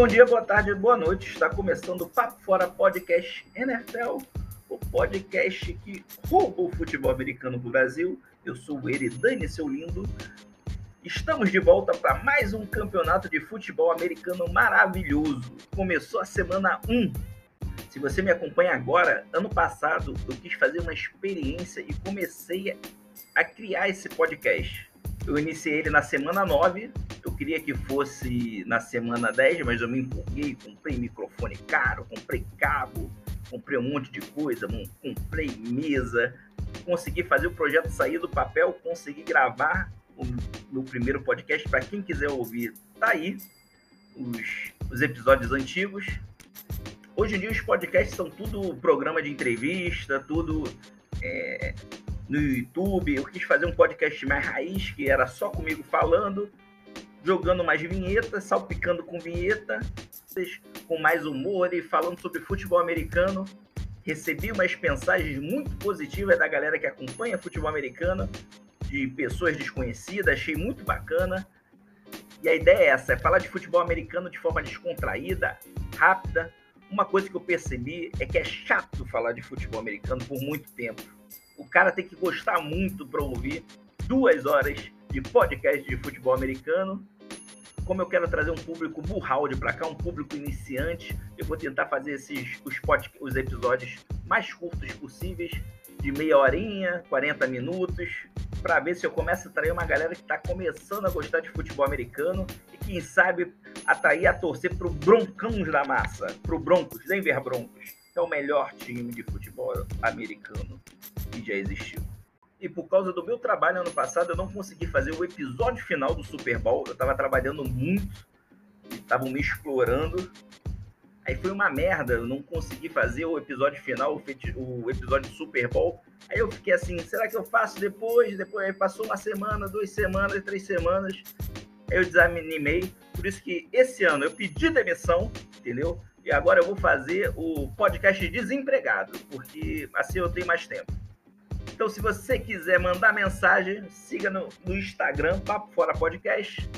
Bom dia, boa tarde, boa noite. Está começando o Papo Fora Podcast NFL, o podcast que rouba o futebol americano do Brasil. Eu sou o Eridane, seu lindo. Estamos de volta para mais um campeonato de futebol americano maravilhoso. Começou a semana 1. Se você me acompanha agora, ano passado eu quis fazer uma experiência e comecei a criar esse podcast. Eu iniciei ele na semana 9, eu queria que fosse na semana 10, mas eu me empolguei, comprei microfone caro, comprei cabo, comprei um monte de coisa, comprei mesa, consegui fazer o projeto sair do papel, consegui gravar o meu primeiro podcast. Para quem quiser ouvir, tá aí os, os episódios antigos. Hoje em dia os podcasts são tudo programa de entrevista, tudo é, no YouTube. Eu quis fazer um podcast mais raiz, que era só comigo falando, jogando mais vinhetas, salpicando com vinheta, com mais humor e falando sobre futebol americano. Recebi umas mensagens muito positivas da galera que acompanha futebol americano, de pessoas desconhecidas, achei muito bacana. E a ideia é essa, é falar de futebol americano de forma descontraída, rápida. Uma coisa que eu percebi é que é chato falar de futebol americano por muito tempo o cara tem que gostar muito para ouvir duas horas de podcast de futebol americano. Como eu quero trazer um público burralde para cá, um público iniciante, eu vou tentar fazer esses os, os episódios mais curtos possíveis, de meia horinha, 40 minutos, para ver se eu começo a atrair uma galera que está começando a gostar de futebol americano e quem sabe atrair a torcer para o Broncãos da Massa, para o Broncos, Denver Broncos, é o melhor time de futebol americano que já existiu. E por causa do meu trabalho ano passado, eu não consegui fazer o episódio final do Super Bowl. Eu estava trabalhando muito, estavam me explorando. Aí foi uma merda, eu não consegui fazer o episódio final, o episódio do Super Bowl. Aí eu fiquei assim, será que eu faço depois? Depois aí passou uma semana, duas semanas, três semanas. Aí eu desanimei. Por isso que esse ano eu pedi demissão, entendeu? E agora eu vou fazer o podcast desempregado, porque assim eu tenho mais tempo. Então, se você quiser mandar mensagem, siga no, no Instagram, Papo Fora Podcast.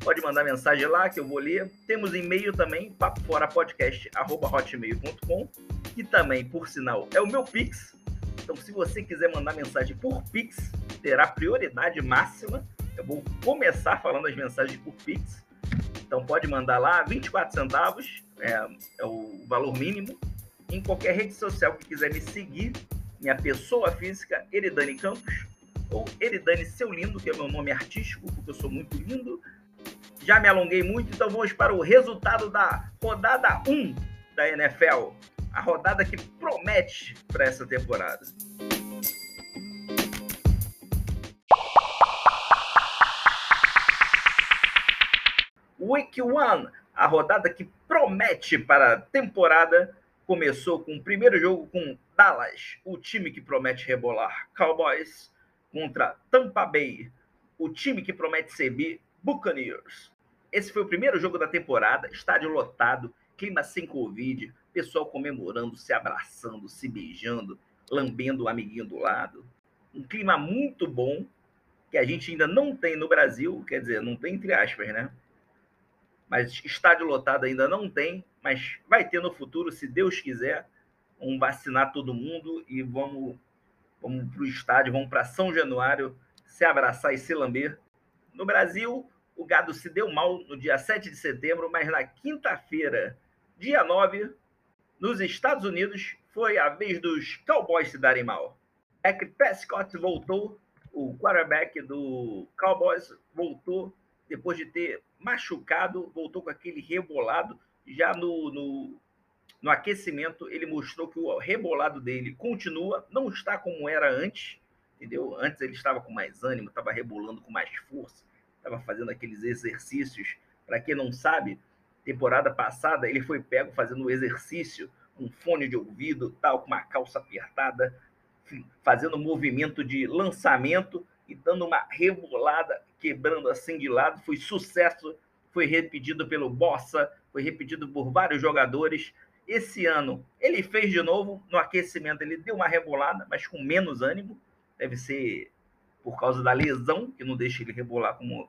Pode mandar mensagem lá que eu vou ler. Temos e-mail também, papoforapodcast.hotmail.com, que também, por sinal, é o meu Pix. Então, se você quiser mandar mensagem por Pix, terá prioridade máxima. Eu vou começar falando as mensagens por Pix. Então, pode mandar lá, 24 centavos é, é o valor mínimo. Em qualquer rede social que quiser me seguir, minha pessoa física, Eridane Campos, ou Eridane Seu Lindo, que é meu nome artístico, porque eu sou muito lindo. Já me alonguei muito, então vamos para o resultado da rodada 1 da NFL. A rodada que promete para essa temporada. Week 1, a rodada que promete para a temporada começou com o primeiro jogo com Dallas, o time que promete rebolar, Cowboys contra Tampa Bay, o time que promete ser Buccaneers. Esse foi o primeiro jogo da temporada, estádio lotado, clima sem Covid, pessoal comemorando, se abraçando, se beijando, lambendo o amiguinho do lado. Um clima muito bom que a gente ainda não tem no Brasil, quer dizer, não tem entre aspas, né? Mas estádio lotado ainda não tem, mas vai ter no futuro, se Deus quiser. Vamos vacinar todo mundo e vamos, vamos para o estádio, vamos para São Januário se abraçar e se lamber. No Brasil, o gado se deu mal no dia 7 de setembro, mas na quinta-feira, dia 9, nos Estados Unidos, foi a vez dos Cowboys se darem mal. Dak Prescott voltou, o quarterback do Cowboys voltou depois de ter machucado, voltou com aquele rebolado já no, no, no aquecimento, ele mostrou que o rebolado dele continua, não está como era antes, entendeu? Antes ele estava com mais ânimo, estava rebolando com mais força, estava fazendo aqueles exercícios. Para quem não sabe, temporada passada ele foi pego fazendo um exercício com fone de ouvido, tal, com uma calça apertada, fazendo um movimento de lançamento e dando uma rebolada, quebrando assim de lado. Foi sucesso, foi repetido pelo Bossa, foi repetido por vários jogadores. Esse ano ele fez de novo, no aquecimento ele deu uma rebolada, mas com menos ânimo. Deve ser por causa da lesão, que não deixa ele rebolar como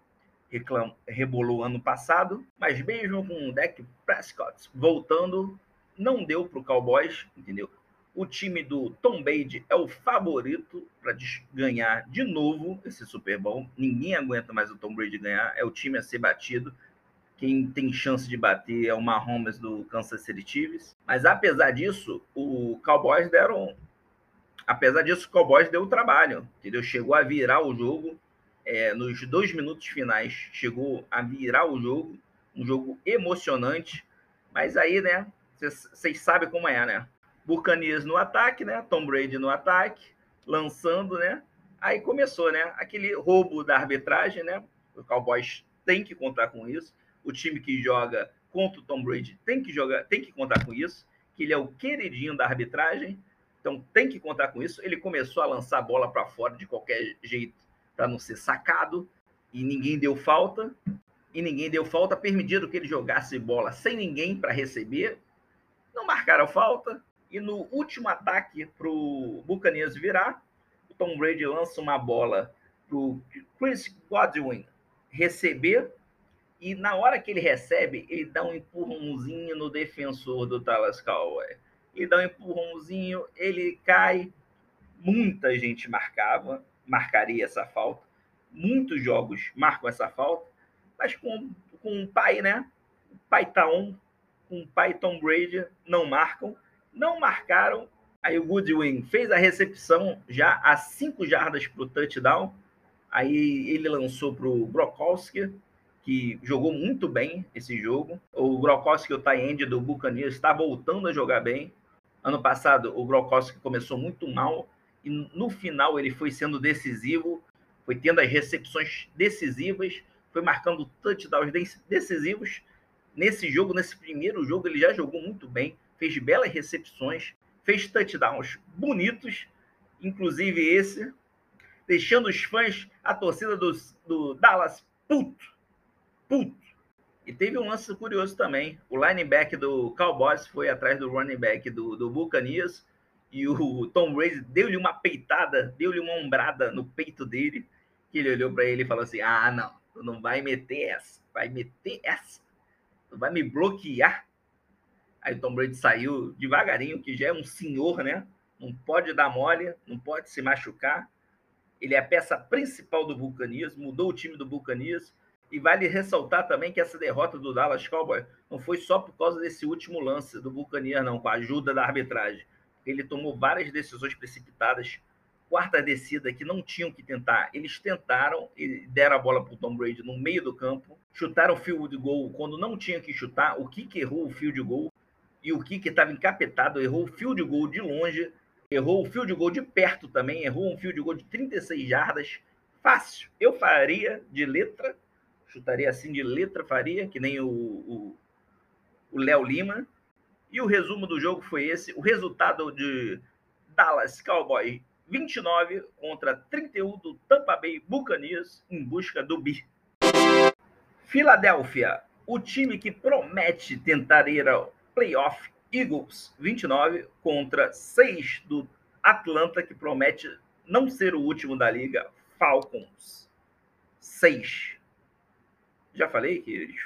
reclam, rebolou ano passado, mas mesmo com o Dak Prescott voltando, não deu para o Cowboys, entendeu? O time do Tom Brady é o favorito para ganhar de novo esse Super Bowl. Ninguém aguenta mais o Tom Brady ganhar. É o time a ser batido. Quem tem chance de bater é o Mahomes do Kansas City Chiefs. Mas apesar disso, o Cowboys deram. Apesar disso, o Cowboys deu o trabalho, entendeu? Chegou a virar o jogo é, nos dois minutos finais. Chegou a virar o jogo, um jogo emocionante. Mas aí, né? Vocês sabem como é, né? Buccaneers no ataque, né? Tom Brady no ataque, lançando, né? Aí começou, né? Aquele roubo da arbitragem, né? O Cowboys tem que contar com isso. O time que joga contra o Tom Brady tem que jogar, tem que contar com isso, que ele é o queridinho da arbitragem. Então tem que contar com isso. Ele começou a lançar a bola para fora de qualquer jeito para não ser sacado e ninguém deu falta. E ninguém deu falta, permitido que ele jogasse bola sem ninguém para receber. Não marcaram falta, e no último ataque para o Buccaneers virar, o Tom Brady lança uma bola para o Chris Godwin receber. E na hora que ele recebe, ele dá um empurrãozinho no defensor do Dallas Cowboys. Ele dá um empurrãozinho, ele cai. Muita gente marcava, marcaria essa falta. Muitos jogos marcam essa falta. Mas com, com o pai, né? O pai Taon, com o pai Tom Brady, não marcam não marcaram. Aí o Goodwin fez a recepção já a cinco jardas para o touchdown. Aí ele lançou para o Brokowski, que jogou muito bem esse jogo. O Brokowski, o tie-end do Buccaneers, está voltando a jogar bem. Ano passado, o Brokowski começou muito mal e no final ele foi sendo decisivo, foi tendo as recepções decisivas, foi marcando touchdowns decisivos. Nesse jogo, nesse primeiro jogo, ele já jogou muito bem fez belas recepções, fez touchdowns bonitos, inclusive esse, deixando os fãs, a torcida do, do Dallas, puto, puto. E teve um lance curioso também. O linebacker do Cowboys foi atrás do running back do, do Buccaneers e o Tom Brady deu-lhe uma peitada, deu-lhe uma ombrada no peito dele, que ele olhou para ele e falou assim: Ah, não, tu não vai meter essa, vai meter essa, tu vai me bloquear. Aí Tom Brady saiu devagarinho, que já é um senhor, né? Não pode dar mole, não pode se machucar. Ele é a peça principal do vulcanismo, mudou o time do vulcanismo. E vale ressaltar também que essa derrota do Dallas Cowboys não foi só por causa desse último lance do Vulcanias, não, com a ajuda da arbitragem. Ele tomou várias decisões precipitadas, quarta descida que não tinham que tentar. Eles tentaram e deram a bola para o Tom Brady no meio do campo, chutaram o field goal quando não tinha que chutar. O que errou o field goal e o Kiki estava encapetado, errou o field goal de longe, errou o field goal de perto também, errou um field goal de 36 jardas. Fácil. Eu faria de letra, chutaria assim de letra, faria, que nem o Léo Lima. E o resumo do jogo foi esse. O resultado de Dallas Cowboys 29 contra 31 do Tampa Bay Buccaneers em busca do bi. Filadélfia, o time que promete tentar ir ao playoff Eagles 29 contra 6 do Atlanta, que promete não ser o último da liga, Falcons 6. Já falei que eles.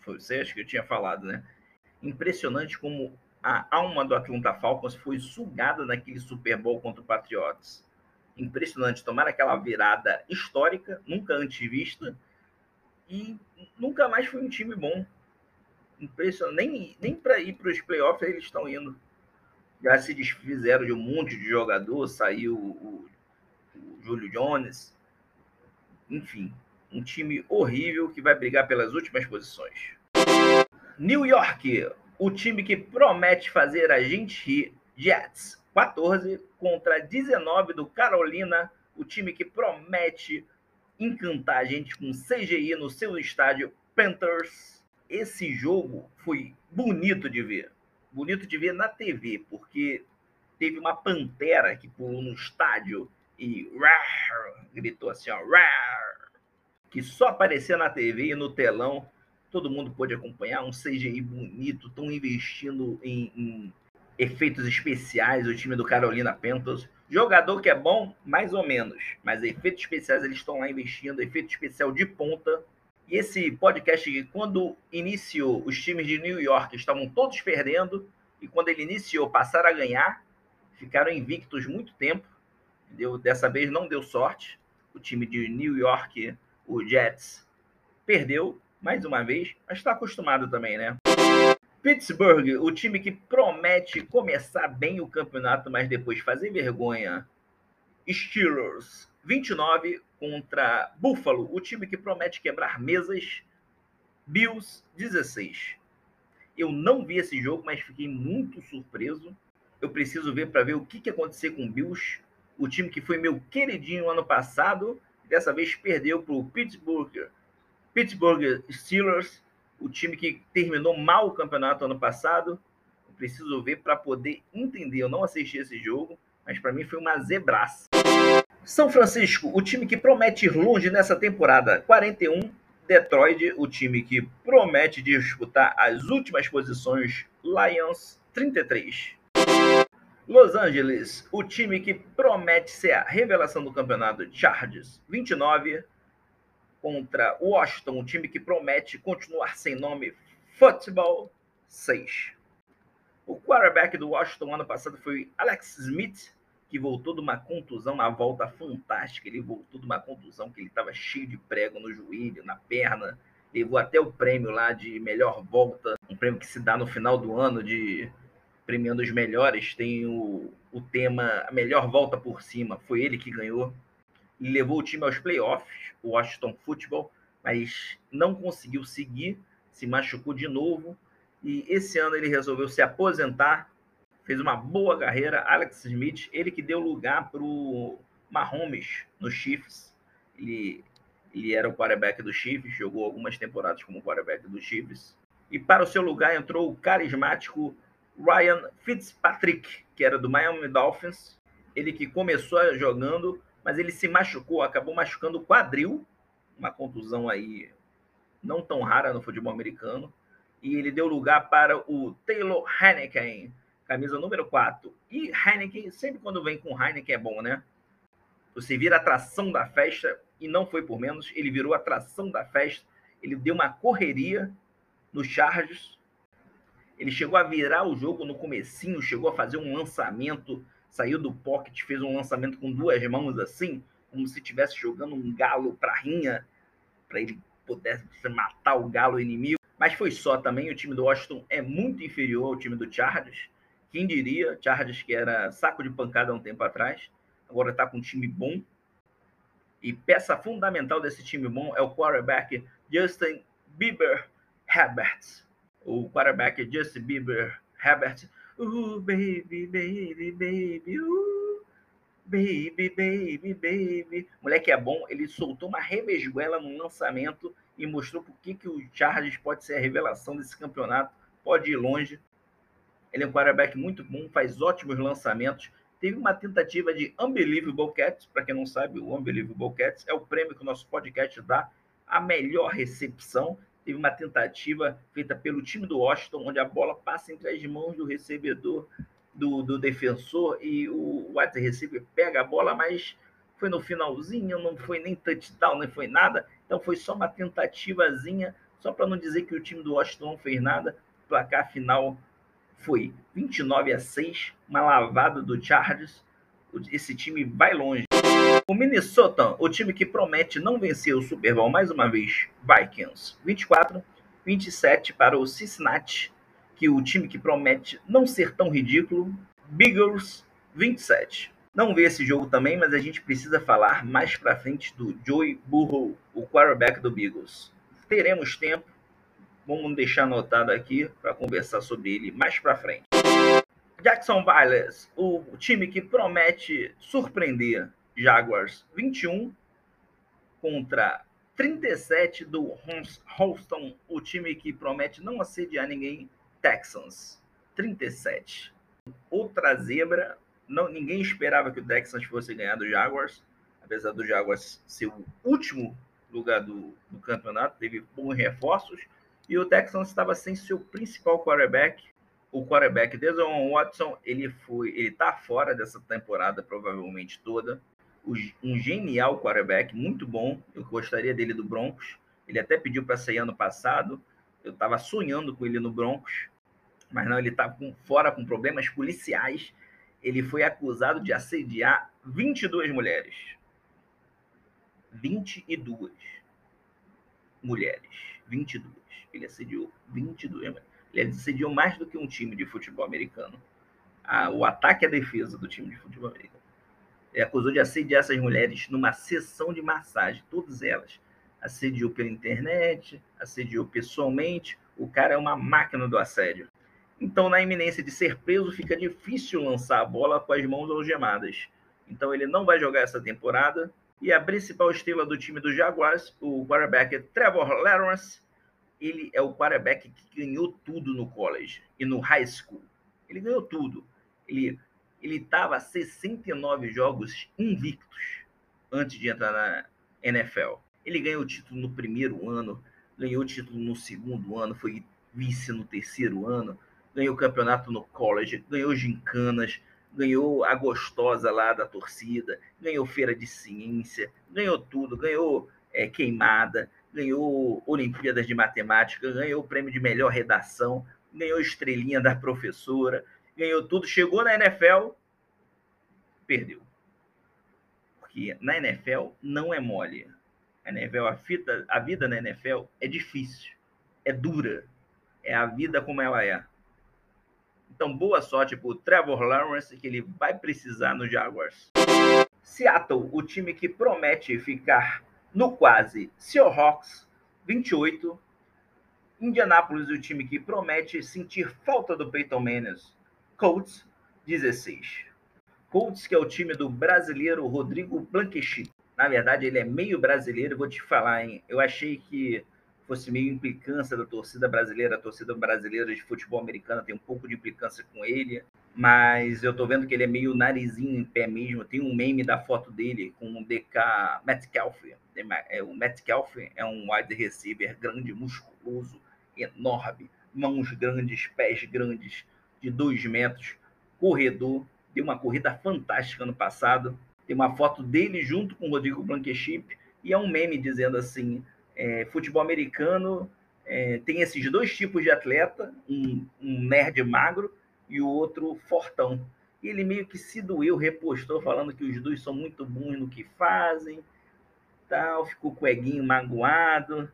Foi você, acho que eu tinha falado, né? Impressionante como a alma do Atlanta Falcons foi sugada naquele Super Bowl contra o Patriots. Impressionante, tomar aquela virada histórica, nunca antes vista, e nunca mais foi um time bom impressionante. Nem, nem para ir para os playoffs eles estão indo. Já se desfizeram de um monte de jogador, saiu o, o Júlio Jones. Enfim, um time horrível que vai brigar pelas últimas posições. New York, o time que promete fazer a gente rir, Jets, 14 contra 19 do Carolina, o time que promete encantar a gente com CGI no seu estádio, Panthers esse jogo foi bonito de ver. Bonito de ver na TV, porque teve uma pantera que pulou no estádio e rar, gritou assim, ó, rar, que só aparecia na TV e no telão. Todo mundo pôde acompanhar um CGI bonito, estão investindo em, em efeitos especiais, o time do Carolina Panthers. Jogador que é bom, mais ou menos, mas efeitos especiais eles estão lá investindo, efeito especial de ponta E esse podcast, quando iniciou, os times de New York estavam todos perdendo, e quando ele iniciou, passaram a ganhar, ficaram invictos muito tempo. Entendeu? Dessa vez não deu sorte. O time de New York, o Jets, perdeu mais uma vez, mas está acostumado também, né? Pittsburgh, o time que promete começar bem o campeonato, mas depois fazer vergonha. Steelers, 29 contra Buffalo, o time que promete quebrar mesas. Bills 16. Eu não vi esse jogo, mas fiquei muito surpreso. Eu preciso ver para ver o que, que aconteceu com o Bills, o time que foi meu queridinho ano passado, dessa vez perdeu para o Pittsburgh, Pittsburgh Steelers, o time que terminou mal o campeonato ano passado. Eu preciso ver para poder entender. Eu não assisti esse jogo, mas para mim foi uma zebraça. São Francisco, o time que promete ir longe nessa temporada. 41. Detroit, o time que promete disputar as últimas posições. Lions, 33. Los Angeles, o time que promete ser a revelação do campeonato. Chargers, 29. Contra Washington, o time que promete continuar sem nome. Football, 6. O quarterback do Washington ano passado foi Alex Smith, que voltou de uma contusão, uma volta fantástica. Ele voltou de uma contusão que ele estava cheio de prego no joelho, na perna. Levou até o prêmio lá de melhor volta, um prêmio que se dá no final do ano de premiando os melhores. Tem o, o tema a melhor volta por cima. Foi ele que ganhou e levou o time aos playoffs, o Washington Football, mas não conseguiu seguir, se machucou de novo. E esse ano ele resolveu se aposentar fez uma boa carreira. Alex Smith, ele que deu lugar para o Mahomes no Chiefs. Ele, ele era o quarterback do Chiefs, jogou algumas temporadas como quarterback do Chiefs. E para o seu lugar entrou o carismático Ryan Fitzpatrick, que era do Miami Dolphins. Ele que começou jogando, mas ele se machucou, acabou machucando o quadril, uma contusão aí não tão rara no futebol americano. E ele deu lugar para o Taylor Heineken, camisa número 4. E Heineken, sempre quando vem com Heineken é bom, né? Você vira atração da festa, e não foi por menos, ele virou atração da festa. Ele deu uma correria no Chargers. Ele chegou a virar o jogo no comecinho, chegou a fazer um lançamento, saiu do pocket, fez um lançamento com duas mãos assim, como se estivesse jogando um galo para rinha, para ele pudesse matar o galo inimigo. Mas foi só também, o time do Washington é muito inferior ao time do Chargers. Quem diria, Chargers que era saco de pancada há um tempo atrás, agora está com um time bom. E peça fundamental desse time bom é o quarterback Justin Bieber Herbert. O quarterback Justin Bieber Herbert. Uh, baby, baby, baby, uh, baby, baby, baby. Moleque é bom, ele soltou uma revesguela no lançamento e mostrou por que, que o Chargers pode ser a revelação desse campeonato, pode ir longe. Ele é um quarterback muito bom, faz ótimos lançamentos. Teve uma tentativa de Unbelievable Cats, para quem não sabe, o Unbelievable Cats é o prêmio que o nosso podcast dá a melhor recepção. Teve uma tentativa feita pelo time do Washington, onde a bola passa entre as mãos do recebedor, do, do defensor, e o wide receiver pega a bola, mas foi no finalzinho, não foi nem touchdown, nem foi nada. Então foi só uma tentativazinha, só para não dizer que o time do Washington não fez nada. Placar final foi 29 a 6, uma lavada do Chargers. Esse time vai longe. O Minnesota, o time que promete não vencer o Super Bowl mais uma vez, Vikings, 24 27 para o Cincinnati, que o time que promete não ser tão ridículo, Beagles, 27. Não vi esse jogo também, mas a gente precisa falar mais para frente do Joey Burrow, o quarterback do Beagles. Teremos tempo Vamos deixar anotado aqui para conversar sobre ele mais para frente. Jackson Violets, o time que promete surpreender Jaguars 21 contra 37 do Houston, o time que promete não assediar ninguém, Texans 37. Outra zebra, não, ninguém esperava que o Texans fosse ganhar do Jaguars, apesar do Jaguars ser o último lugar do, do campeonato, teve bons reforços, e o Texans estava sem seu principal quarterback, o quarterback Deshaun Watson, ele foi, ele tá fora dessa temporada provavelmente toda. Um genial quarterback, muito bom. Eu gostaria dele do Broncos, Ele até pediu para sair ano passado. Eu estava sonhando com ele no Broncos, mas não, ele está fora com problemas policiais. Ele foi acusado de assediar 22 mulheres. 22 mulheres. 22. Ele assediou 22 mulheres. Ele assediou mais do que um time de futebol americano. O ataque e a defesa do time de futebol americano. Ele acusou de assediar essas mulheres numa sessão de massagem, todas elas. Assediou pela internet, assediou pessoalmente. O cara é uma máquina do assédio. Então, na iminência de ser preso, fica difícil lançar a bola com as mãos algemadas. Então, ele não vai jogar essa temporada. E a principal estrela do time do Jaguars, o quarterback Trevor Lawrence, ele é o quarterback que ganhou tudo no college e no high school. Ele ganhou tudo. Ele ele estava 69 jogos invictos antes de entrar na NFL. Ele ganhou o título no primeiro ano, ganhou o título no segundo ano, foi vice no terceiro ano, ganhou o campeonato no college, ganhou gincanas, ganhou a gostosa lá da torcida, ganhou feira de ciência, ganhou tudo, ganhou é, queimada, ganhou Olimpíadas de Matemática, ganhou o prêmio de melhor redação, ganhou estrelinha da professora, ganhou tudo, chegou na NFL, perdeu. Porque na NFL não é mole. A NFL, a, fita, a vida na NFL é difícil, é dura, é a vida como ela é. Então, boa sorte para o Trevor Lawrence, que ele vai precisar no Jaguars. Seattle, o time que promete ficar no quase Seahawks, 28. Indianapolis, o time que promete sentir falta do Peyton Manning, Colts, 16. Colts, que é o time do brasileiro Rodrigo Blanquechip. Na verdade, ele é meio brasileiro, vou te falar, hein? Eu achei que fosse meio implicância da torcida brasileira. A torcida brasileira de futebol americano tem um pouco de implicância com ele, mas eu tô vendo que ele é meio narizinho em pé mesmo. Tem um meme da foto dele com o DK Metcalf. O Metcalf é um wide receiver grande, musculoso, enorme, mãos grandes, pés grandes, de dois metros, corredor, deu uma corrida fantástica ano passado. Tem uma foto dele junto com o Rodrigo Blankenship e é um meme dizendo assim: é, futebol americano é, tem esses dois tipos de atleta, um, um, nerd magro e o outro fortão. E ele meio que se doeu, repostou, falando que os dois são muito bons no que fazem, tal, ficou com o eguinho magoado,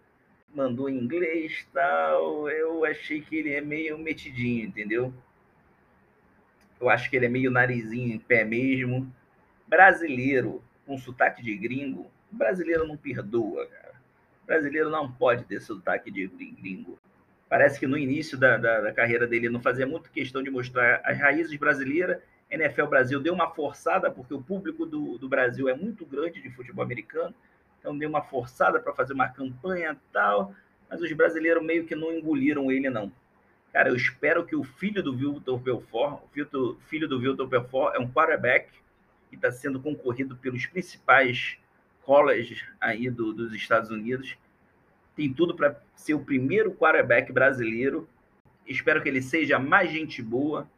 mandou em inglês, tal. Eu achei que ele é meio metidinho, entendeu? Eu acho que ele é meio narizinho em pé mesmo. Brasileiro, com sotaque de gringo, brasileiro não perdoa, cara. Brasileiro não pode ter sotaque de gringo. Parece que no início da, da, da carreira dele não fazia muito questão de mostrar as raízes brasileiras. NFL Brasil deu uma forçada, porque o público do, do Brasil é muito grande de futebol americano, então deu uma forçada para fazer uma campanha tal, mas os brasileiros meio que não engoliram ele, não. Cara, eu espero que o filho do Vitor Belfort, o filho do Vitor Belfort é um quarterback que está sendo concorrido pelos principais colleges aí do, dos Estados Unidos. Tem tudo para ser o primeiro quarterback brasileiro. Espero que ele seja mais gente boa,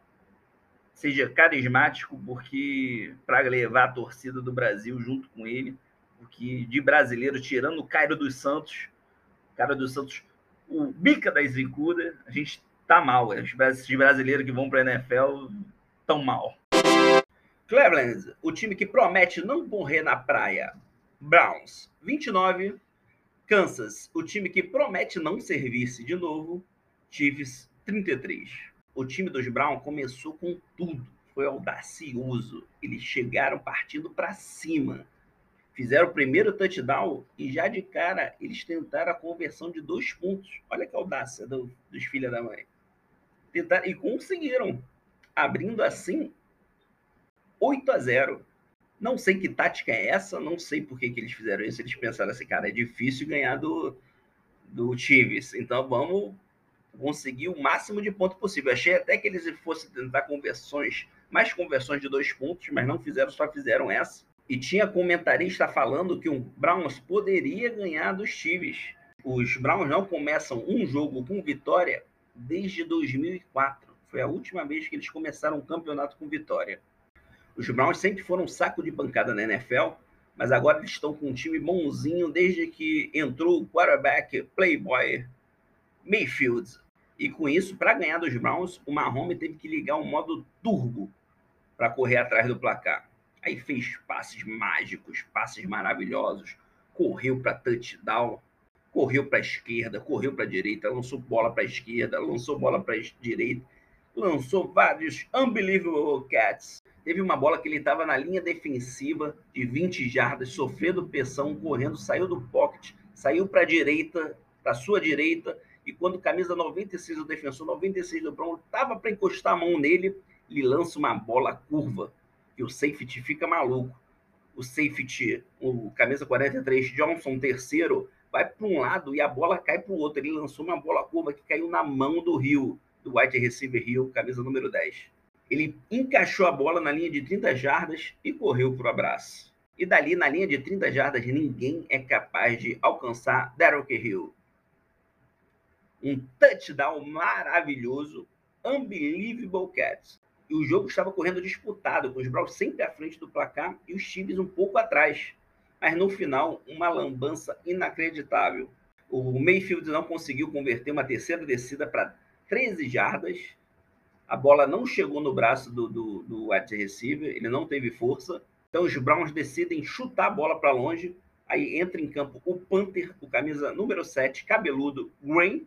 seja carismático, porque para levar a torcida do Brasil junto com ele, porque de brasileiro, tirando o Cairo dos Santos, cara dos Santos, o bica da Zicuda, a gente tá mal. Os brasileiros que vão para a NFL tão mal. Cleveland, o time que promete não morrer na praia. Browns, 29. Kansas, o time que promete não servir-se de novo. Chiefs, 33. O time dos Browns começou com tudo. Foi audacioso. Eles chegaram partindo para cima. Fizeram o primeiro touchdown e já de cara eles tentaram a conversão de dois pontos. Olha que audácia do, dos filhos da mãe tentar, e conseguiram, abrindo assim 8 a 0. Não sei que tática é essa, não sei por que, que eles fizeram isso. Eles pensaram assim, cara, é difícil ganhar do, do Chiefs, então vamos conseguir o máximo de ponto possível. Achei até que eles fossem tentar conversões, mais conversões de dois pontos, mas não fizeram, só fizeram essa. E tinha comentarista falando que o Browns poderia ganhar dos Chiefs. Os Browns não começam um jogo com vitória desde 2004. Foi a última vez que eles começaram um campeonato com vitória. Os Browns sempre foram um saco de pancada na NFL, mas agora eles estão com um time bonzinho desde que entrou o quarterback playboy Mayfield. E com isso, para ganhar dos Browns, o Mahomes teve que ligar um modo turbo para correr atrás do placar. Aí fez passes mágicos, passes maravilhosos, correu para touchdown, correu para a esquerda, correu para a direita, lançou bola para a esquerda, lançou bola para a direita, lançou vários unbelievable cats. Teve uma bola que ele estava na linha defensiva de 20 jardas, sofrendo pressão, correndo, saiu do pocket, saiu para a direita, para sua direita, e quando camisa 96 do defensor, 96 do Brown, estava para encostar a mão nele, ele lança uma bola curva, e o safety fica maluco. O safety, o camisa 43, Johnson, terceiro, vai para um lado e a bola cai para o outro. Ele lançou uma bola curva que caiu na mão do Rio, do wide receiver Rio, camisa número 10. Ele encaixou a bola na linha de 30 jardas e correu para o abraço. E dali, na linha de 30 jardas, ninguém é capaz de alcançar Derrick Hill. Um touchdown maravilhoso, unbelievable cats. E o jogo estava correndo disputado, com os Browns sempre à frente do placar e os Chiefs um pouco atrás mas no final, uma lambança inacreditável. O Mayfield não conseguiu converter uma terceira descida para 13 jardas. A bola não chegou no braço do, do, do wide receiver, ele não teve força. Então os Browns decidem chutar a bola para longe. Aí entra em campo o Panther, o camisa número 7, cabeludo, Green.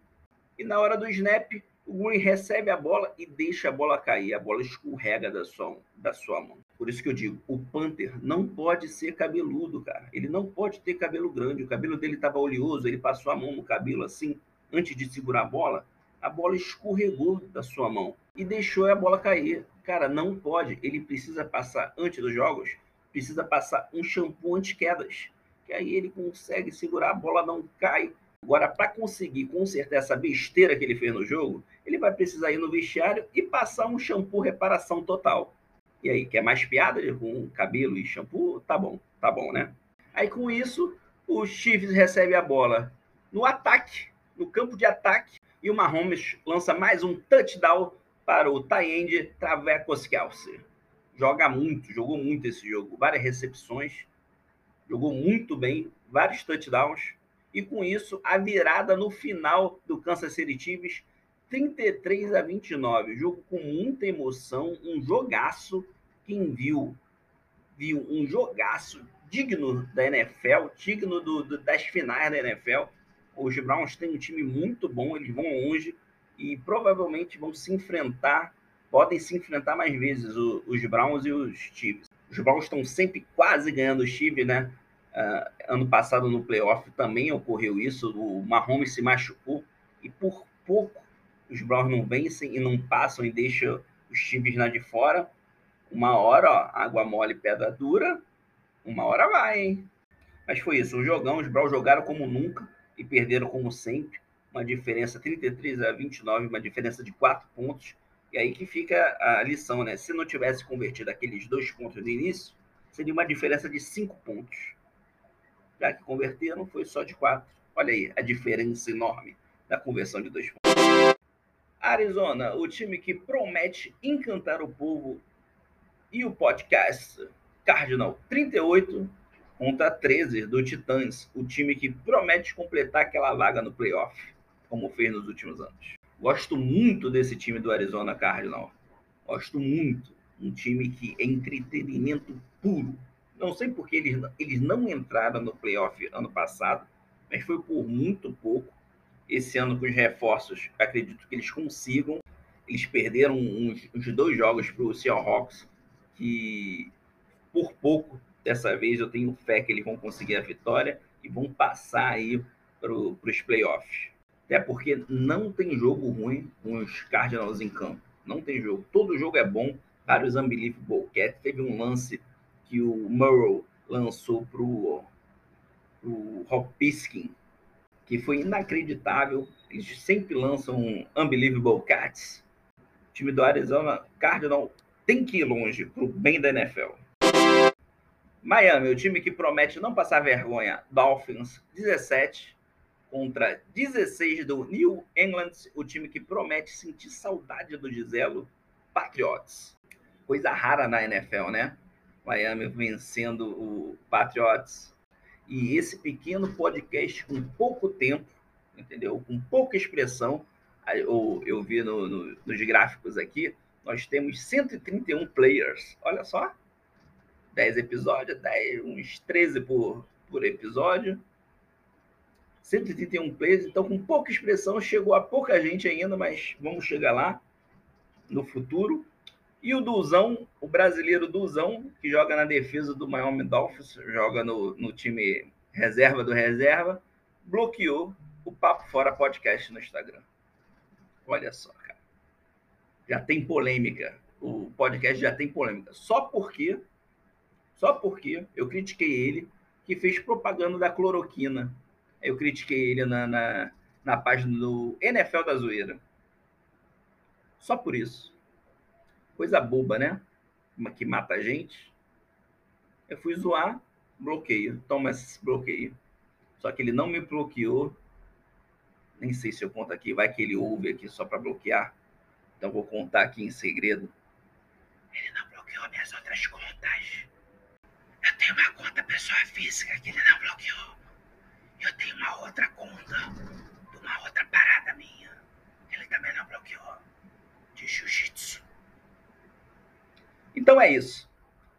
E na hora do snap, o Green recebe a bola e deixa a bola cair. A bola escorrega da sua, da sua mão. Por isso que eu digo, o Panther não pode ser cabeludo, cara. Ele não pode ter cabelo grande. O cabelo dele estava oleoso, ele passou a mão no cabelo assim, antes de segurar a bola. A bola escorregou da sua mão e deixou a bola cair. Cara, não pode. Ele precisa passar, antes dos jogos, precisa passar um shampoo anti-quedas. Que aí ele consegue segurar, a bola não cai. Agora, para conseguir consertar essa besteira que ele fez no jogo, ele vai precisar ir no vestiário e passar um shampoo reparação total. E aí, quer mais piada com cabelo e shampoo? Tá bom, tá bom, né? Aí com isso, o Chiefs recebe a bola no ataque, no campo de ataque, e o Mahomes lança mais um touchdown para o Tyend Travecos Kelsey. Joga muito, jogou muito esse jogo, várias recepções, jogou muito bem, vários touchdowns, e com isso a virada no final do Kansas City Chiefs 33 a 29, jogo com muita emoção, um jogaço. Quem viu, viu um jogaço digno da NFL, digno do, do, das finais da NFL. Os Browns têm um time muito bom, eles vão longe e provavelmente vão se enfrentar, podem se enfrentar mais vezes o, os Browns e os Chiefs. Os Browns estão sempre quase ganhando os Chiefs, né? Uh, ano passado no playoff também ocorreu isso, o Mahomes se machucou e por pouco os Browns não vencem e não passam e deixam os Chiefs lá de fora. Uma hora, ó, água mole, pedra dura, uma hora vai, hein? Mas foi isso, um jogão, os Browns jogaram como nunca e perderam como sempre. Uma diferença 33 a 29, uma diferença de 4 pontos. E aí que fica a lição, né? Se não tivesse convertido aqueles dois pontos no início, seria uma diferença de 5 pontos. Já que converteram, foi só de 4. Olha aí a diferença enorme da conversão de dois pontos. Arizona, o time que promete encantar o povo e o podcast Cardinal 38 contra 13 do Titãs, o time que promete completar aquela vaga no playoff, como fez nos últimos anos. Gosto muito desse time do Arizona Cardinal. Gosto muito. Um time que é entretenimento puro. Não sei porque eles, eles não entraram no playoff ano passado, mas foi por muito pouco. Esse ano, com os reforços, acredito que eles consigam. Eles perderam uns, uns dois jogos para o Seahawks que por pouco dessa vez eu tenho fé que eles vão conseguir a vitória e vão passar aí para os playoffs. Até porque não tem jogo ruim com os Cardinals em campo. Não tem jogo. Todo jogo é bom. Vários unbelievable cats. Teve um lance que o Murrow lançou para o Hop Piskin, que foi inacreditável. Eles sempre lançam um unbelievable cats. O time do Arizona Cardinal tem que ir longe para o bem da NFL. Miami, o time que promete não passar vergonha. Dolphins 17 contra 16 do New England, o time que promete sentir saudade do Giselo. Patriots. Coisa rara na NFL, né? Miami vencendo o Patriots. E esse pequeno podcast com pouco tempo, entendeu? Com pouca expressão, eu, eu vi no, no, nos gráficos aqui, nós temos 131 players. Olha só. 10 episódios, 10, uns 13 por, por episódio. 131 players, então com pouca expressão, chegou a pouca gente ainda, mas vamos chegar lá no futuro. E o Duzão, o brasileiro Duzão, que joga na defesa do Miami Dolphins, joga no, no time reserva do reserva, bloqueou o Papo Fora Podcast no Instagram. Olha só, cara. Já tem polêmica. O podcast já tem polêmica. Só porque, só porque eu critiquei ele que fez propaganda da cloroquina. Eu critiquei ele na, na, na página do NFL da Zoeira. Só por isso. Coisa boba, né? Uma que mata a gente. Eu fui zoar, bloqueio. Toma esse bloqueio. Só que ele não me bloqueou. Nem sei se eu conto aqui. Vai que ele ouve aqui só para bloquear. Então vou contar aqui em segredo. Ele não bloqueou minhas outras contas. Eu tenho uma conta pessoa física que ele não bloqueou. Eu tenho uma outra conta de uma outra parada minha. Ele também não bloqueou. De jiu-jitsu. Então é isso.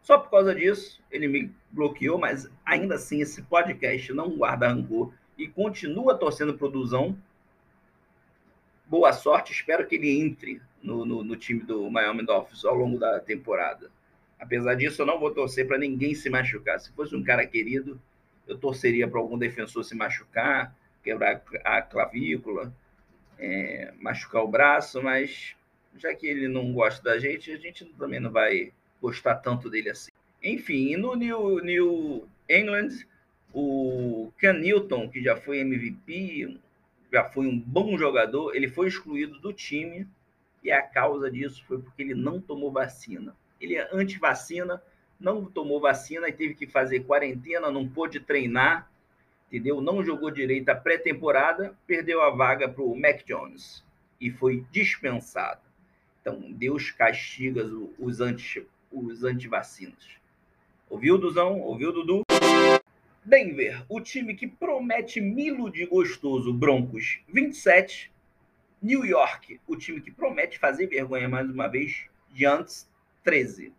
Só por causa disso, ele me bloqueou, mas ainda assim esse podcast não guarda rancor e continua torcendo pro Duzão. Boa sorte, espero que ele entre no, no, no time do Miami Dolphins ao longo da temporada. Apesar disso, eu não vou torcer para ninguém se machucar. Se fosse um cara querido, eu torceria para algum defensor se machucar, quebrar a clavícula, é, machucar o braço, mas já que ele não gosta da gente, a gente também não vai gostar tanto dele assim. Enfim, no New, New England, o Ken Newton, que já foi MVP, já foi um bom jogador, ele foi excluído do time e a causa disso foi porque ele não tomou vacina. Ele é anti-vacina, não tomou vacina e teve que fazer quarentena, não pôde treinar, entendeu? Não jogou direito a pré-temporada, perdeu a vaga para o Mac Jones e foi dispensado. Então, Deus castiga os, anti, os antivacinas. Ouviu, Duzão? Ouviu, Dudu? Denver, o time que promete milo de gostoso, Broncos 27. New York, o time que promete fazer vergonha mais uma vez, Giants 13.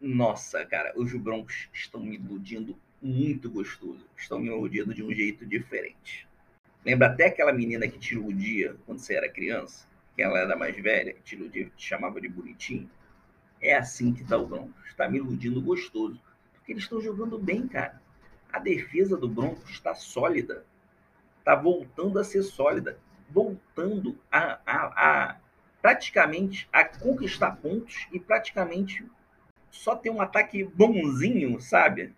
Nossa, cara, os Broncos estão me iludindo muito gostoso. Estão me iludindo de um jeito diferente. Lembra até aquela menina que te iludia quando você era criança? Que ela era mais velha, te iludia, te chamava de bonitinho? É assim que tá o Broncos. Está me iludindo gostoso. Porque eles estão jogando bem, cara. A defesa do Broncos está sólida. Está voltando a ser sólida. Voltando a, a, a praticamente a conquistar pontos e praticamente só ter um ataque bonzinho, sabe?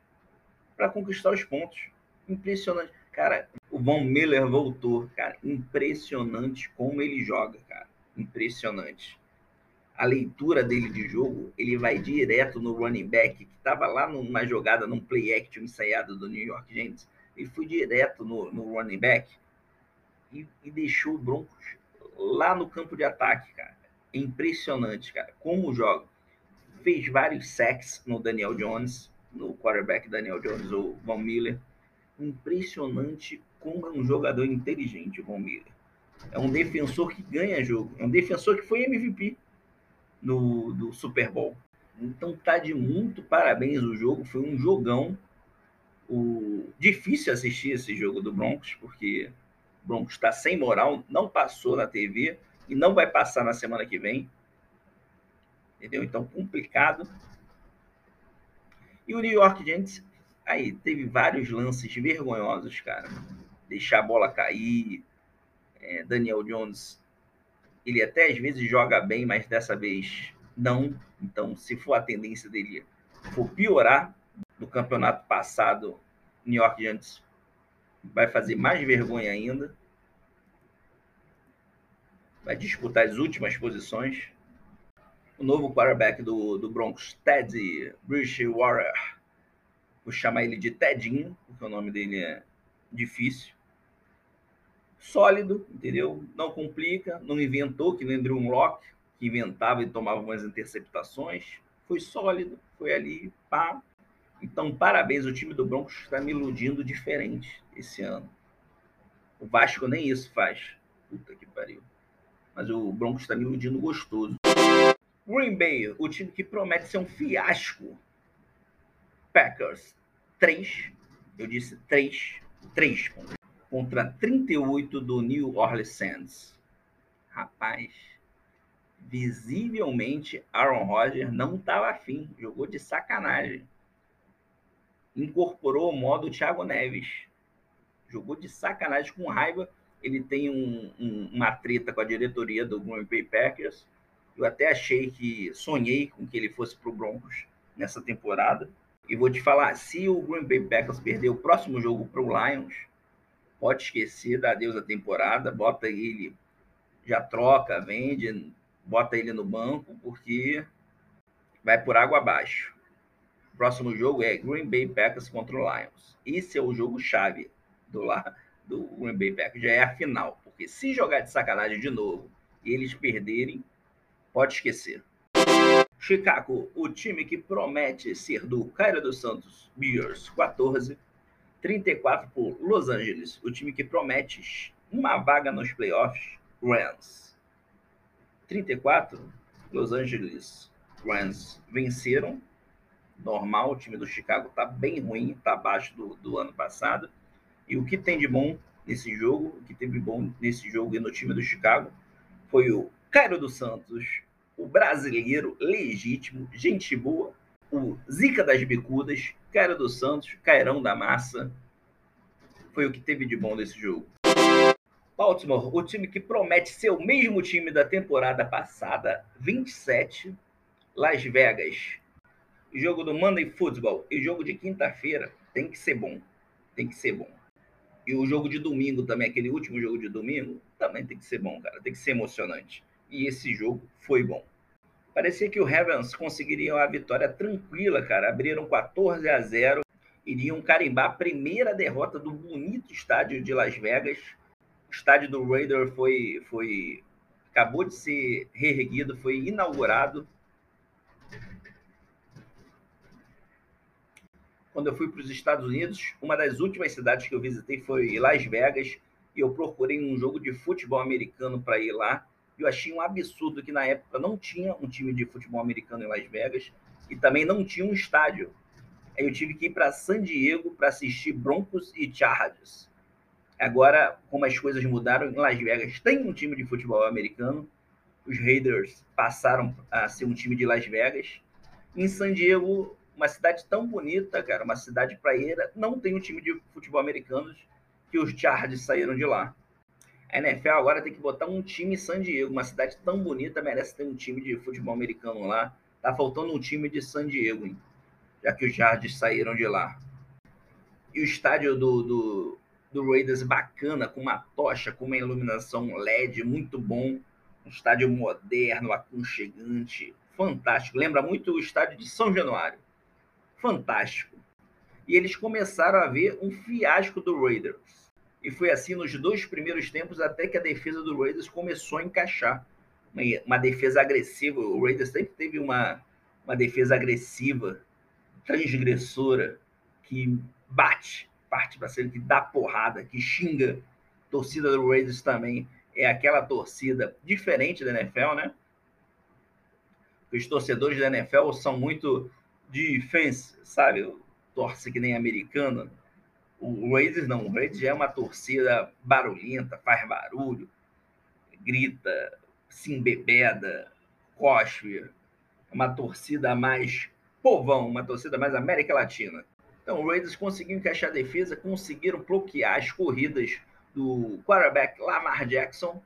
Para conquistar os pontos. Impressionante. Cara, o Von Miller voltou, cara. Impressionante como ele joga, cara. Impressionante. A leitura dele de jogo, ele vai direto no running back, que estava lá numa jogada, num play action ensaiado do New York Giants. Ele foi direto no, no running back e, e deixou o Broncos lá no campo de ataque, cara. É impressionante, cara, como joga fez vários sacks no Daniel Jones, no quarterback Daniel Jones, o Von Miller. Impressionante como é um jogador inteligente, o Von Miller. É um defensor que ganha jogo. É um defensor que foi MVP no do Super Bowl. Então tá de muito parabéns o jogo. Foi um jogão. O... Difícil assistir esse jogo do Broncos, porque o Broncos está sem moral, não passou na TV e não vai passar na semana que vem entendeu? Então, complicado. E o New York Giants, aí, teve vários lances vergonhosos, cara. Deixar a bola cair. É, Daniel Jones, ele até às vezes joga bem, mas dessa vez não. Então, se for a tendência dele for piorar do campeonato passado, New York Giants vai fazer mais vergonha ainda. Vai disputar as últimas posições o novo quarterback do, do Broncos, Ted Bridgewater. Vou chamar ele de Tedinho, porque o nome dele é difícil. Sólido, entendeu? Não complica, não inventou, que nem Drew Locke, que inventava e tomava umas interceptações. foi sólido, foi ali, pá. Então, parabéns, o time do Broncos está me iludindo diferente esse ano. O Vasco nem isso faz. Puta que pariu. Mas o Broncos está me iludindo gostoso. Green Bay, o time que promete ser um fiasco. Packers, 3. Eu disse 3. 3 contra 38 do New Orleans Saints. Rapaz, visivelmente Aaron Rodgers não estava afim, jogou de sacanagem. Incorporou o modo Thiago Neves. Jogou de sacanagem com raiva. Ele tem um, um, uma treta com a diretoria do Green Bay Packers. Eu até achei que sonhei com que ele fosse para o Broncos nessa temporada. E vou te falar, se o Green Bay Packers perder o próximo jogo para o Lions, pode esquecer da Deus da temporada, bota ele, já troca, vende, bota ele no banco, porque vai por água abaixo. O próximo jogo é Green Bay Packers contra o Lions. Esse é o jogo chave do lá do Green Bay Packers, já é a final, porque se jogar de sacanagem de novo e eles perderem, pode esquecer. Chicago, o time que promete ser do Cairo dos Santos Bears 14, 34 por Los Angeles, o time que promete uma vaga nos playoffs Rams. 34, Los Angeles Rams venceram. Normal, o time do Chicago está bem ruim, está abaixo do, do ano passado. E o que tem de bom nesse jogo, o que teve bom nesse jogo e no time do Chicago, foi o Cairo dos Santos, o brasileiro legítimo, gente boa, o Zica das Bicudas, Cairo dos Santos, Cairão da Massa. Foi o que teve de bom nesse jogo. Baltimore, o time que promete ser o mesmo time da temporada passada, 27. Las Vegas, jogo do Monday Football e jogo de quinta-feira tem que ser bom. Tem que ser bom. E o jogo de domingo também, aquele último jogo de domingo, também tem que ser bom, cara. Tem que ser emocionante e esse jogo foi bom. Parecia que o Ravens conseguiriam a vitória tranquila, cara. Abriram 14 a 0, iriam carimbar a primeira derrota do bonito estádio de Las Vegas. O estádio do Raider foi, foi acabou de ser reerguido, foi inaugurado. Quando eu fui para os Estados Unidos, uma das últimas cidades que eu visitei foi Las Vegas e eu procurei um jogo de futebol americano para ir lá eu achei um absurdo que na época não tinha um time de futebol americano em Las Vegas e também não tinha um estádio. Aí eu tive que ir para San Diego para assistir Broncos e Chargers. Agora, como as coisas mudaram, em Las Vegas tem um time de futebol americano. Os Raiders passaram a ser um time de Las Vegas. Em San Diego, uma cidade tão bonita, cara, uma cidade praieira, não tem um time de futebol americano que os Chargers saíram de lá. A NFL agora tem que botar um time em San Diego, uma cidade tão bonita, merece ter um time de futebol americano lá. Tá faltando um time de San Diego, hein? já que os Jardes saíram de lá. E o estádio do, do, do Raiders bacana, com uma tocha, com uma iluminação LED muito bom. Um estádio moderno, aconchegante, fantástico. Lembra muito o estádio de São Januário. Fantástico. E eles começaram a ver um fiasco do Raiders e foi assim nos dois primeiros tempos, até que a defesa do Raiders começou a encaixar. Uma, uma defesa agressiva. O Raiders sempre teve uma, uma defesa agressiva, transgressora, que bate, parte para cima, que dá porrada, que xinga. A torcida do Raiders também é aquela torcida diferente da NFL, né? Os torcedores da NFL são muito defense, sabe? Torce que nem americano o Raiders não, o Raiders é uma torcida barulhenta, faz barulho, grita, se embebeda, cospe. É uma torcida mais povão, uma torcida mais América Latina. Então, o Raiders conseguiu encaixar a defesa, conseguiram bloquear as corridas do quarterback Lamar Jackson.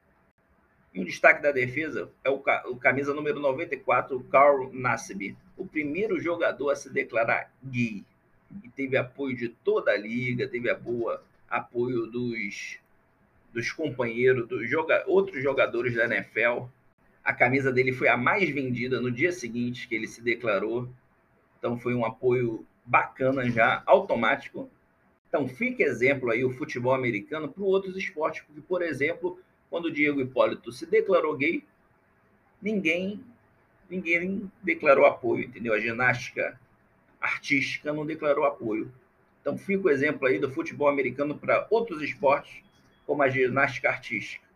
E um destaque da defesa é o, o camisa número 94, o Carl Nassib, o primeiro jogador a se declarar gay e teve apoio de toda a liga, teve a boa apoio dos, dos companheiros, dos joga, outros jogadores da NFL. A camisa dele foi a mais vendida no dia seguinte que ele se declarou. Então foi um apoio bacana já, automático. Então fica exemplo aí o futebol americano para outros esportes, porque, por exemplo, quando o Diego Hipólito se declarou gay, ninguém ninguém declarou apoio, entendeu? A ginástica artística não declarou apoio. Então, fica o exemplo aí do futebol americano para outros esportes, como a ginástica artística.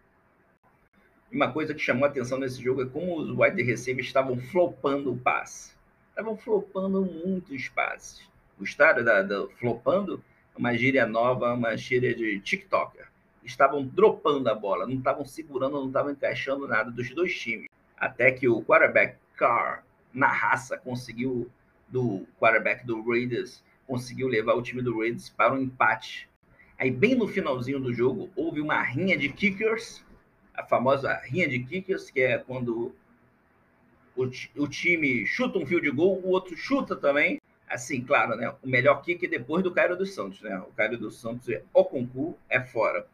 Uma coisa que chamou a atenção nesse jogo é como os wide receivers estavam flopando o passe. Estavam flopando muitos passes. Gostaram da, da flopando? Uma gíria nova, uma gíria de TikToker. Estavam dropando a bola, não estavam segurando, não estavam encaixando nada dos dois times. Até que o quarterback Carr, na raça, conseguiu, do quarterback do Raiders, conseguiu levar o time do Raiders para um empate. Aí, bem no finalzinho do jogo, houve uma rinha de kickers, a famosa rinha de kickers, que é quando o, o time chuta um field goal, o outro chuta também. Assim, claro, né? O melhor kick é depois do Cairo dos Santos, né? O Cairo dos Santos é o concurso, é fora.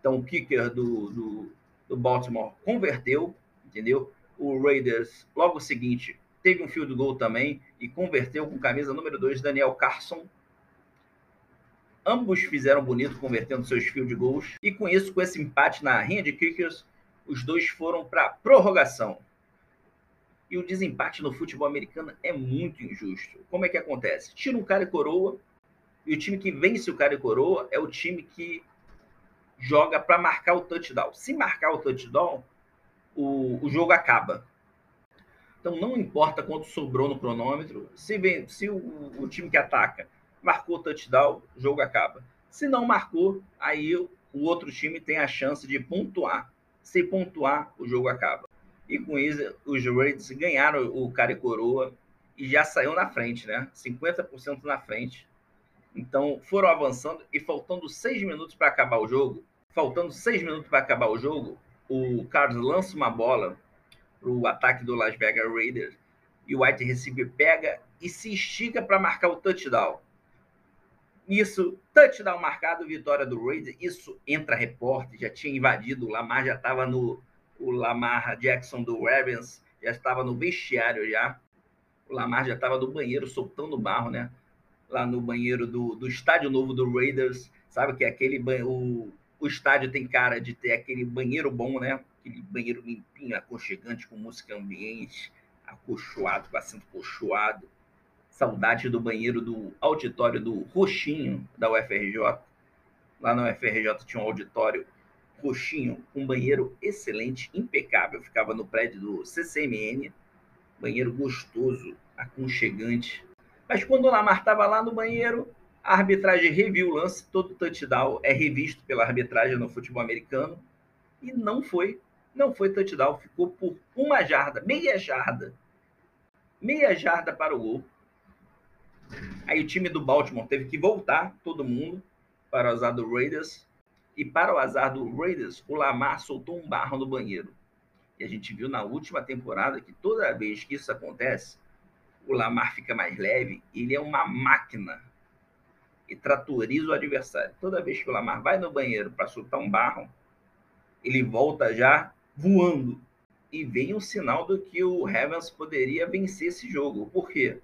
Então, o kicker do, do, do Baltimore converteu, entendeu? O Raiders, logo seguinte, teve um field goal também e converteu com camisa número 2, Daniel Carson. Ambos fizeram bonito convertendo seus field goals. E com isso, com esse empate na rinha de kickers, os dois foram para prorrogação. E o desempate no futebol americano é muito injusto. Como é que acontece? Tira um cara e coroa, e o time que vence o cara e coroa é o time que joga para marcar o touchdown. Se marcar o touchdown, o, o jogo acaba. Então não importa quanto sobrou no cronômetro, se, vem, se o, o time que ataca marcou o touchdown, o jogo acaba. Se não marcou, aí o outro time tem a chance de pontuar. Se pontuar, o jogo acaba. E com isso, os Raiders ganharam o cara e coroa e já saiu na frente, né? 50% na frente. Então foram avançando e faltando seis minutos para acabar o jogo, faltando seis minutos para acabar o jogo, o Carlos lança uma bola para o ataque do Las Vegas Raiders e o White receiver pega e se estica para marcar o touchdown. Isso, touchdown marcado, vitória do Raiders. Isso entra repórter, já tinha invadido, o Lamar já estava no. O Lamar Jackson do Ravens já estava no vestiário já. O Lamar já estava no banheiro soltando barro, né? Lá no banheiro do, do estádio novo do Raiders. Sabe que é aquele o, o estádio tem cara de ter aquele banheiro bom, né? Aquele banheiro limpinho, aconchegante, com música ambiente, acolchoado, com assento acolchoado. Saudade do banheiro do auditório do Roxinho, da UFRJ. Lá na UFRJ tinha um auditório roxinho, um banheiro excelente, impecável. Ficava no prédio do CCMN, banheiro gostoso, aconchegante. Mas quando o Lamar estava lá no banheiro, a arbitragem reviu o lance, todo touchdown é revisto pela arbitragem no futebol americano e não foi, não foi touchdown, ficou por uma jarda, meia jarda. Meia jarda para o gol. Aí o time do Baltimore teve que voltar, todo mundo, para o azar do Raiders. E para o azar do Raiders, o Lamar soltou um barro no banheiro. E a gente viu na última temporada que toda vez que isso acontece, o Lamar fica mais leve, ele é uma máquina e tratoriza o adversário. Toda vez que o Lamar vai no banheiro para soltar um barro, ele volta já voando. E vem um sinal do que o Ravens poderia vencer esse jogo. Por quê?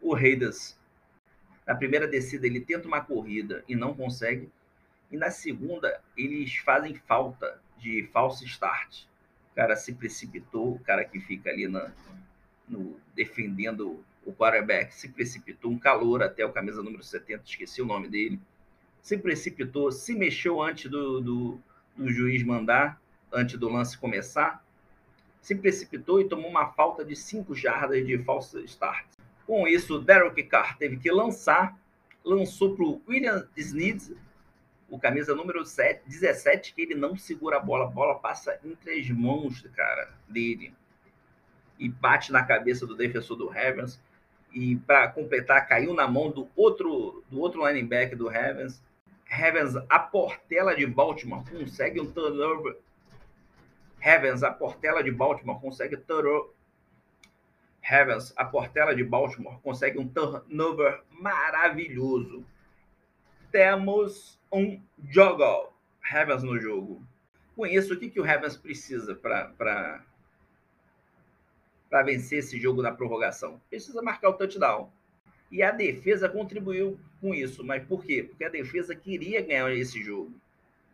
O Raiders, na primeira descida, ele tenta uma corrida e não consegue. E na segunda, eles fazem falta de falso start. O cara se precipitou, o cara que fica ali na, no, defendendo o quarterback se precipitou, um calor até o camisa número 70, esqueci o nome dele, se precipitou, se mexeu antes do, do, do juiz mandar, antes do lance começar, se precipitou e tomou uma falta de 5 jardas de falso start. Com isso, Derek Carr teve que lançar, lançou para o William Sneed, o camisa número 7, 17, que ele não segura a bola, a bola passa entre as mãos, cara, dele. E bate na cabeça do defensor do Ravens e para completar caiu na mão do outro do outro linebacker do Ravens. Ravens a portela de Baltimore consegue um turnover. Ravens a portela de Baltimore consegue a portela de Baltimore consegue um turnover maravilhoso. Temos um jogo. Ravens no jogo. Com isso, o que, que o Ravens precisa para para vencer esse jogo na prorrogação? Precisa marcar o touchdown. E a defesa contribuiu com isso. Mas por quê? Porque a defesa queria ganhar esse jogo.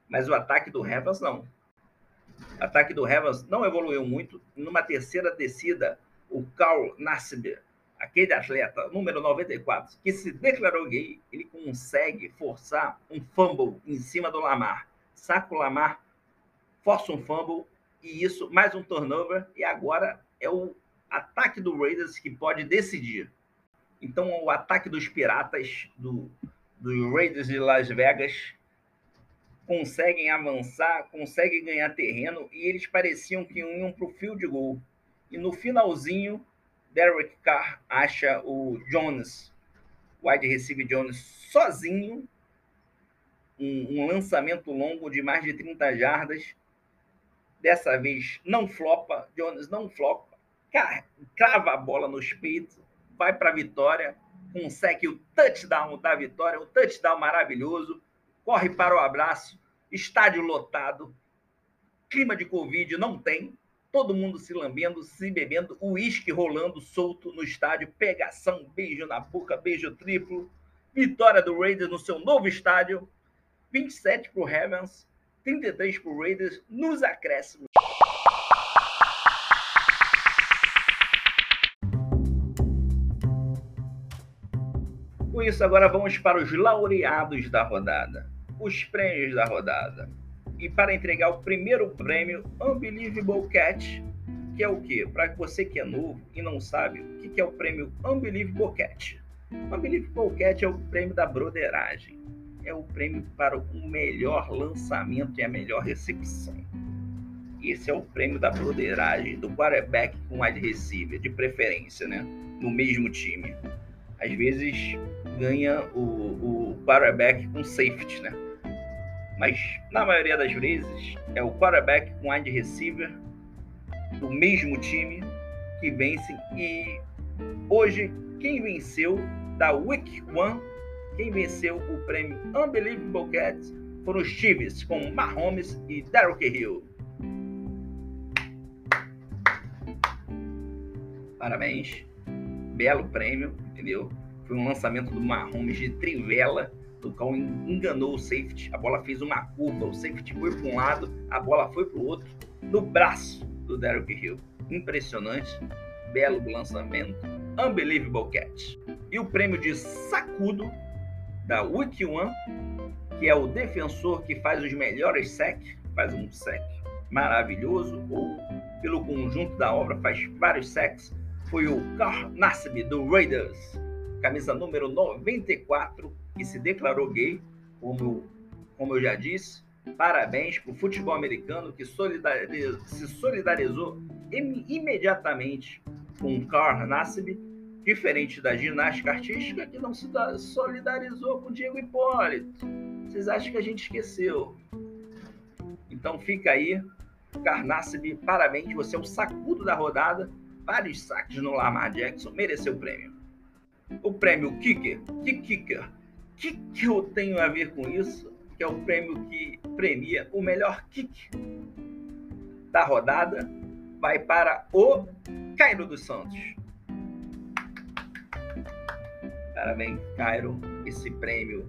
Mas o ataque do Ravens não. Ataque do Ravens não evoluiu muito. Numa terceira descida, o Carl Nassib, aquele atleta número 94, que se declarou gay, ele consegue forçar um fumble em cima do Lamar. Saca o Lamar, força um fumble, e isso, mais um turnover, e agora é o ataque do Raiders que pode decidir. Então, o ataque dos piratas, do, dos Raiders de Las Vegas, conseguem avançar, conseguem ganhar terreno, e eles pareciam que iam para o field goal. E no finalzinho, Derek Carr acha o Jones, wide receiver Jones, sozinho, um, um lançamento longo de mais de 30 jardas. Dessa vez não flopa, Jones não flopa, crava a bola nos peitos, vai para a vitória, consegue o touchdown da vitória, um touchdown maravilhoso, corre para o abraço, estádio lotado, clima de Covid não tem, todo mundo se lambendo, se bebendo, uísque rolando solto no estádio, pegação, beijo na boca, beijo triplo, vitória do Raiders no seu novo estádio, 27 para o Ravens, 33 para o Raiders nos acréscimos. Com isso, agora vamos para os laureados da rodada, os prêmios da rodada e para entregar o primeiro prêmio Unbelievable Cat, que é o quê? Para você que é novo e não sabe o que é o prêmio Unbelievable Cat. Unbelievable Cat é o prêmio da broderagem. É o prêmio para o melhor lançamento e a melhor recepção. Esse é o prêmio da broderagem do quarterback com wide receiver, de preferência, né? No mesmo time. Às vezes ganha o, o quarterback com safety, né? Mas na maioria das vezes é o quarterback com wide receiver do mesmo time que vence. E hoje, quem venceu da Week One, quem venceu o prêmio Unbelievable Cats foram os Chiefs, com Mahomes e Derrick Hill. Parabéns, belo prêmio, entendeu? Foi um lançamento do Mahomes de trivela qual enganou o safety. A bola fez uma curva, o safety foi para um lado, a bola foi para o outro, no braço do Derrick Hill. Impressionante, belo lançamento, unbelievable catch. E o prêmio de sacudo da Week One, que é o defensor que faz os melhores sec, faz um sec maravilhoso, ou pelo conjunto da obra faz vários secs, foi o Carl Nassib do Raiders, camisa número 94, que se declarou gay, como, como eu já disse. Parabéns para o futebol americano que solidariz, se solidarizou im, imediatamente com Carl Nassib, diferente da ginástica artística que não se solidarizou com Diego Hipólito. Vocês acham que a gente esqueceu? Então fica aí, Carnassib, parabéns, você é o sacudo da rodada. Vários saques no Lamar Jackson, mereceu o prêmio. O prêmio Kicker, Kicker que, que eu tenho a ver com isso? Que é o prêmio que premia o melhor kick da rodada. Vai para o Cairo dos Santos. Parabéns, Cairo. Esse prêmio.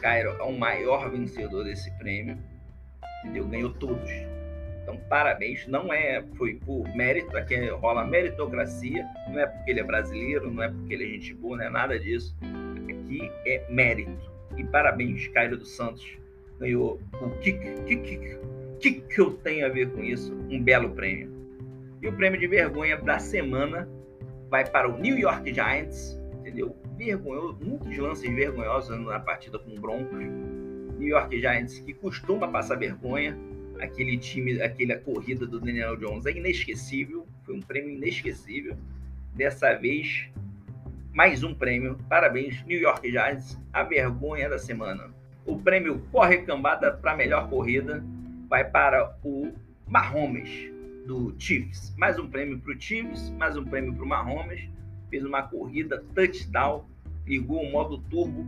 Cairo é o maior vencedor desse prêmio. Entendeu? Ganhou todos. Então, parabéns. Não é, foi por mérito, aqui rola meritocracia. Não é porque ele é brasileiro, não é porque ele é gente boa, não é nada disso aqui é mérito. E parabéns, Cairo dos Santos. Ganhou o que, que, que, que, que eu tenho a ver com isso? Um belo prêmio. E o prêmio de vergonha da semana vai para o New York Giants, entendeu? Vergonhoso, muitos lances vergonhosos na partida com o Broncos. New York Giants que costuma passar vergonha. Aquele time, aquela corrida do Daniel Jones é inesquecível, foi um prêmio inesquecível. Dessa vez mais um prêmio. Parabéns, New York Giants, a vergonha da semana. O prêmio Corre Cambada para melhor corrida vai para o Mahomes, do Chiefs. Mais um prêmio para o Chiefs, mais um prêmio para o Mahomes. Fez uma corrida touchdown, ligou o modo turbo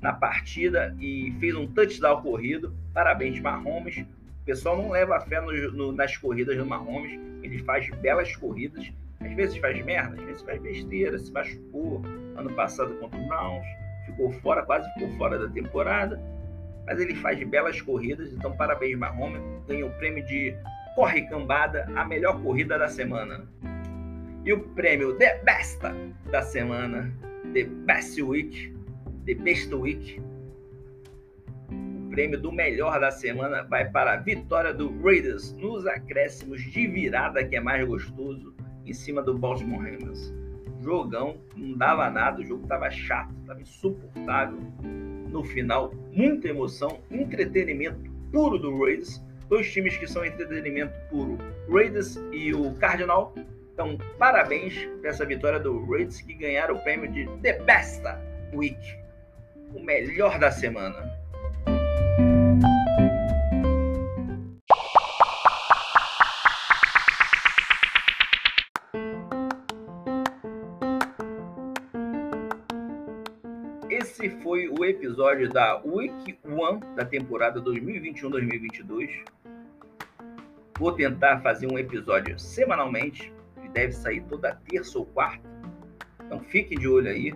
na partida e fez um touchdown corrido. Parabéns, Mahomes. O pessoal não leva fé no, no, nas corridas do Mahomes, ele faz belas corridas às vezes faz merda, às vezes faz besteira, se machucou ano passado contra o Browns, ficou fora, quase ficou fora da temporada, mas ele faz belas corridas, então parabéns Mahomes, ganhou o prêmio de Corre Cambada, a melhor corrida da semana. E o prêmio The Best da semana, The Best Week, The Best Week, o prêmio do melhor da semana vai para a vitória do Raiders nos acréscimos de virada, que é mais gostoso, em cima do Baltimore Ravens. Jogão, não dava nada, o jogo estava chato, estava insuportável. No final, muita emoção, entretenimento puro do Raiders. Dois times que são entretenimento puro, Raiders e o Cardinal. Então, parabéns por essa vitória do Raiders que ganharam o prêmio de The Best Week, o melhor da semana. Episódio da Week 1 da temporada 2021-2022. Vou tentar fazer um episódio semanalmente deve sair toda terça ou quarta. Então fiquem de olho aí.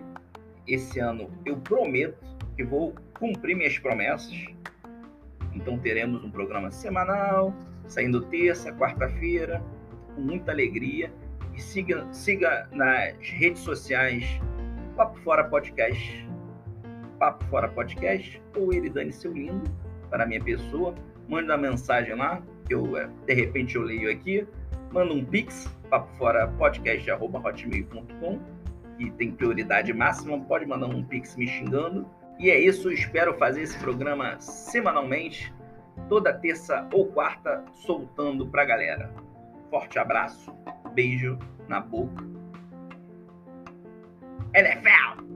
Esse ano eu prometo que vou cumprir minhas promessas. Então teremos um programa semanal, saindo terça, quarta-feira, com muita alegria. E siga, siga nas redes sociais Papo Fora Podcast, Papo Fora Podcast, ou ele dane seu lindo para a minha pessoa. Manda uma mensagem lá, que eu de repente eu leio aqui manda um pix, papo fora podcast.hotmail.com, que tem prioridade máxima, pode mandar um pix me xingando. E é isso, espero fazer esse programa semanalmente, toda terça ou quarta, soltando pra galera. Forte abraço, beijo na boca. NFL!